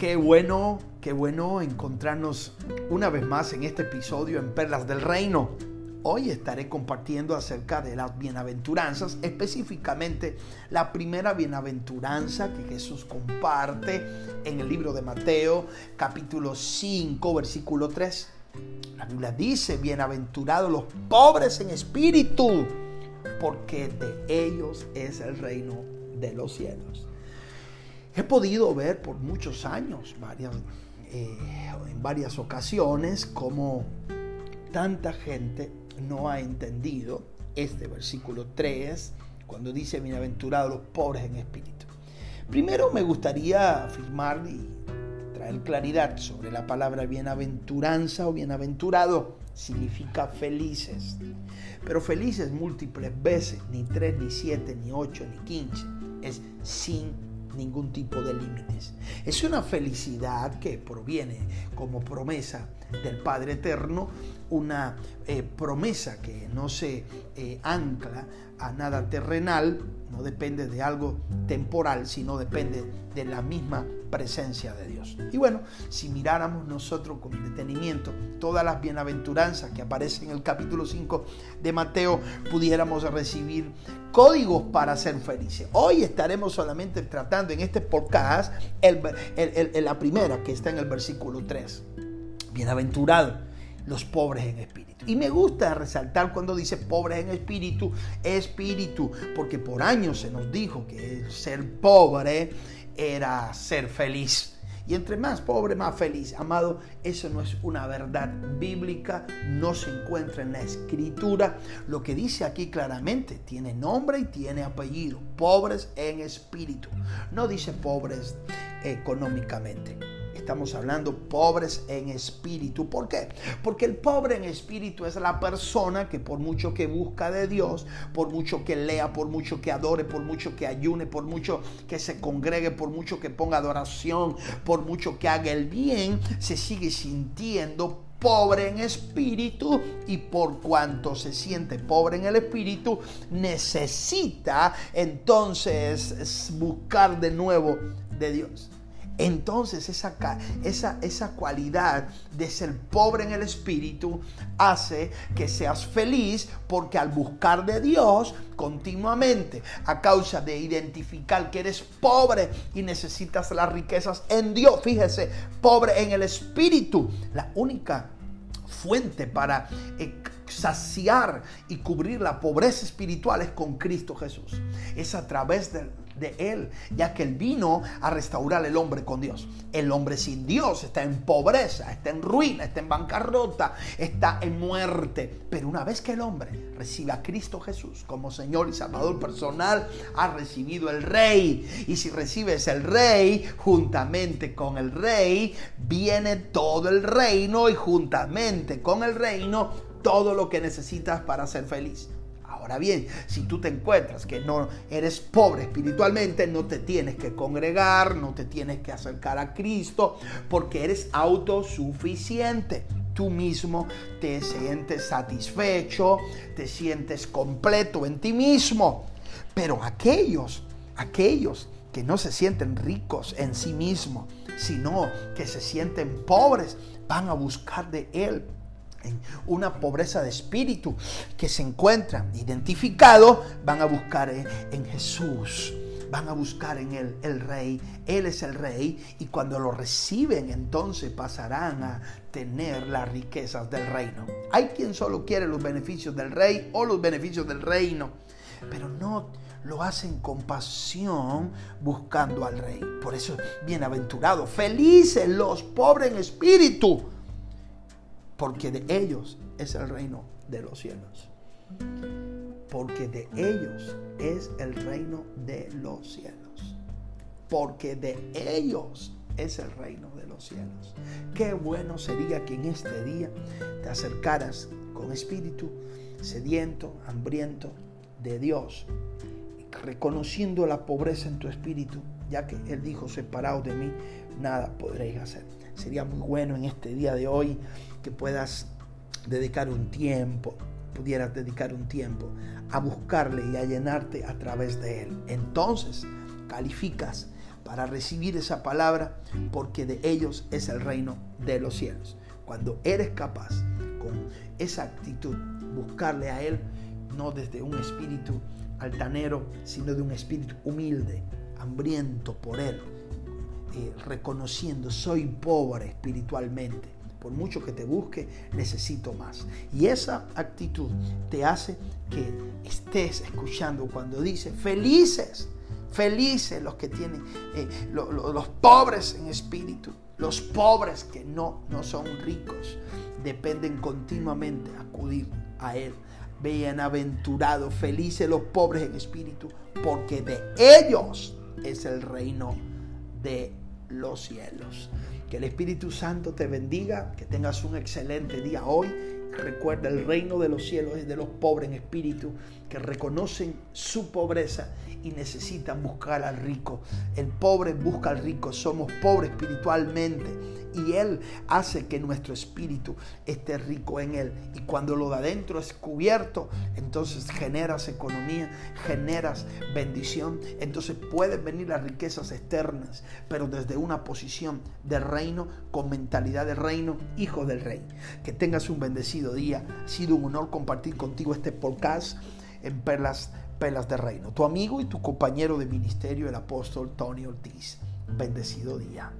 Qué bueno, qué bueno encontrarnos una vez más en este episodio en Perlas del Reino. Hoy estaré compartiendo acerca de las bienaventuranzas, específicamente la primera bienaventuranza que Jesús comparte en el libro de Mateo, capítulo 5, versículo 3. La Biblia dice, bienaventurados los pobres en espíritu, porque de ellos es el reino de los cielos. He podido ver por muchos años, varias, eh, en varias ocasiones, cómo tanta gente no ha entendido este versículo 3 cuando dice bienaventurados los pobres en espíritu. Primero me gustaría afirmar y traer claridad sobre la palabra bienaventuranza o bienaventurado. Significa felices, pero felices múltiples veces, ni tres, ni siete, ni ocho, ni quince. Es sin ningún tipo de límites. Es una felicidad que proviene como promesa del Padre Eterno, una eh, promesa que no se eh, ancla a nada terrenal, no depende de algo temporal, sino depende de la misma presencia de Dios. Y bueno, si miráramos nosotros con detenimiento todas las bienaventuranzas que aparecen en el capítulo 5 de Mateo, pudiéramos recibir códigos para ser felices. Hoy estaremos solamente tratando en este podcast la primera que está en el versículo 3. Bienaventurados los pobres en espíritu. Y me gusta resaltar cuando dice pobres en espíritu, espíritu, porque por años se nos dijo que ser pobre era ser feliz. Y entre más pobre, más feliz. Amado, eso no es una verdad bíblica, no se encuentra en la escritura. Lo que dice aquí claramente tiene nombre y tiene apellido. Pobres en espíritu. No dice pobres económicamente estamos hablando pobres en espíritu. ¿Por qué? Porque el pobre en espíritu es la persona que por mucho que busca de Dios, por mucho que lea, por mucho que adore, por mucho que ayune, por mucho que se congregue, por mucho que ponga adoración, por mucho que haga el bien, se sigue sintiendo pobre en espíritu y por cuanto se siente pobre en el espíritu, necesita entonces buscar de nuevo de Dios entonces esa, esa, esa cualidad de ser pobre en el espíritu hace que seas feliz porque al buscar de Dios continuamente, a causa de identificar que eres pobre y necesitas las riquezas en Dios, fíjese, pobre en el espíritu, la única fuente para eh, saciar y cubrir la pobreza espiritual es con Cristo Jesús. Es a través de, de Él, ya que Él vino a restaurar el hombre con Dios. El hombre sin Dios está en pobreza, está en ruina, está en bancarrota, está en muerte. Pero una vez que el hombre recibe a Cristo Jesús como Señor y Salvador personal, ha recibido el Rey. Y si recibes el Rey, juntamente con el Rey, viene todo el reino y juntamente con el reino todo lo que necesitas para ser feliz. Ahora bien, si tú te encuentras que no eres pobre espiritualmente, no te tienes que congregar, no te tienes que acercar a Cristo, porque eres autosuficiente. Tú mismo te sientes satisfecho, te sientes completo en ti mismo. Pero aquellos, aquellos que no se sienten ricos en sí mismos, sino que se sienten pobres, van a buscar de Él en una pobreza de espíritu que se encuentran identificados, van a buscar en Jesús van a buscar en Él el Rey. Él es el Rey y cuando lo reciben entonces pasarán a tener las riquezas del reino. Hay quien solo quiere los beneficios del Rey o los beneficios del reino, pero no lo hacen con pasión buscando al Rey. Por eso, bienaventurados, felices los pobres en espíritu porque de ellos es el reino de los cielos. Porque de ellos es el reino de los cielos. Porque de ellos es el reino de los cielos. Qué bueno sería que en este día te acercaras con espíritu sediento, hambriento de Dios, reconociendo la pobreza en tu espíritu, ya que Él dijo, separado de mí, nada podréis hacer. Sería muy bueno en este día de hoy que puedas dedicar un tiempo, pudieras dedicar un tiempo a buscarle y a llenarte a través de él. Entonces calificas para recibir esa palabra, porque de ellos es el reino de los cielos. Cuando eres capaz con esa actitud, buscarle a Él, no desde un espíritu altanero, sino de un espíritu humilde, hambriento por Él, eh, reconociendo, soy pobre espiritualmente. Por mucho que te busque, necesito más. Y esa actitud te hace que estés escuchando cuando dice, felices, felices los que tienen, eh, los pobres en espíritu, los pobres que no, no son ricos, dependen continuamente acudir a Él. Bienaventurados, felices los pobres en espíritu, porque de ellos es el reino de los cielos. Que el Espíritu Santo te bendiga, que tengas un excelente día hoy. Recuerda, el reino de los cielos es de los pobres en espíritu, que reconocen su pobreza y necesitan buscar al rico. El pobre busca al rico, somos pobres espiritualmente y Él hace que nuestro espíritu esté rico en Él. Y cuando lo de adentro es cubierto, entonces generas economía, generas bendición, entonces pueden venir las riquezas externas, pero desde una posición de reino, con mentalidad de reino, hijo del rey. Que tengas un bendecido día. Ha sido un honor compartir contigo este podcast en Perlas, Perlas de Reino. Tu amigo y tu compañero de ministerio, el apóstol Tony Ortiz. Bendecido día.